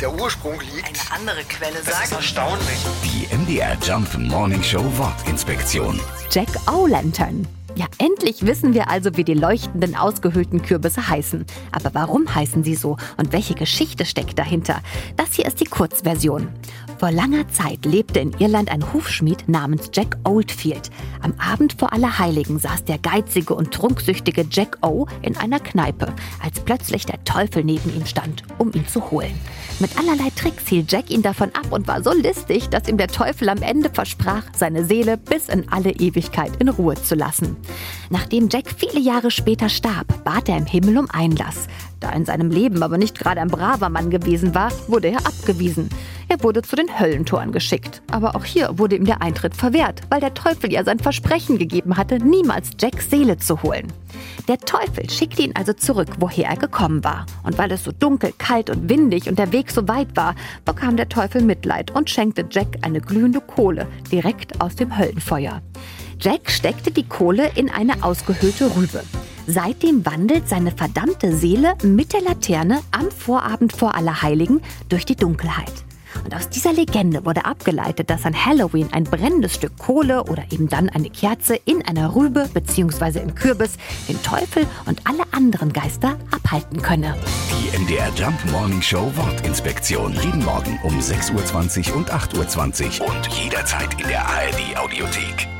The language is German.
der Ursprung liegt. Eine andere Quelle Das ist sagt, erstaunlich. Die MDR Jump Morning Show Wortinspektion. Jack O'Lantern. Ja, endlich wissen wir also, wie die leuchtenden, ausgehöhlten Kürbisse heißen. Aber warum heißen sie so und welche Geschichte steckt dahinter? Das hier ist die Kurzversion. Vor langer Zeit lebte in Irland ein Hufschmied namens Jack Oldfield. Am Abend vor Allerheiligen saß der geizige und trunksüchtige Jack O in einer Kneipe, als plötzlich der Teufel neben ihm stand, um ihn zu holen. Mit allerlei Tricks hielt Jack ihn davon ab und war so listig, dass ihm der Teufel am Ende versprach, seine Seele bis in alle Ewigkeit in Ruhe zu lassen. Nachdem Jack viele Jahre später starb, bat er im Himmel um Einlass. Da in seinem Leben aber nicht gerade ein braver Mann gewesen war, wurde er abgewiesen. Er wurde zu den Höllentoren geschickt. Aber auch hier wurde ihm der Eintritt verwehrt, weil der Teufel ja sein Versprechen gegeben hatte, niemals Jacks Seele zu holen. Der Teufel schickte ihn also zurück, woher er gekommen war. Und weil es so dunkel, kalt und windig und der Weg so weit war, bekam der Teufel Mitleid und schenkte Jack eine glühende Kohle direkt aus dem Höllenfeuer. Jack steckte die Kohle in eine ausgehöhlte Rübe. Seitdem wandelt seine verdammte Seele mit der Laterne am Vorabend vor Allerheiligen durch die Dunkelheit. Und aus dieser Legende wurde abgeleitet, dass an Halloween ein brennendes Stück Kohle oder eben dann eine Kerze in einer Rübe bzw. im Kürbis den Teufel und alle anderen Geister abhalten könne. Die MDR Jump Morning Show Wortinspektion. Jeden Morgen um 6.20 Uhr und 8.20 Uhr und jederzeit in der ARD Audiothek.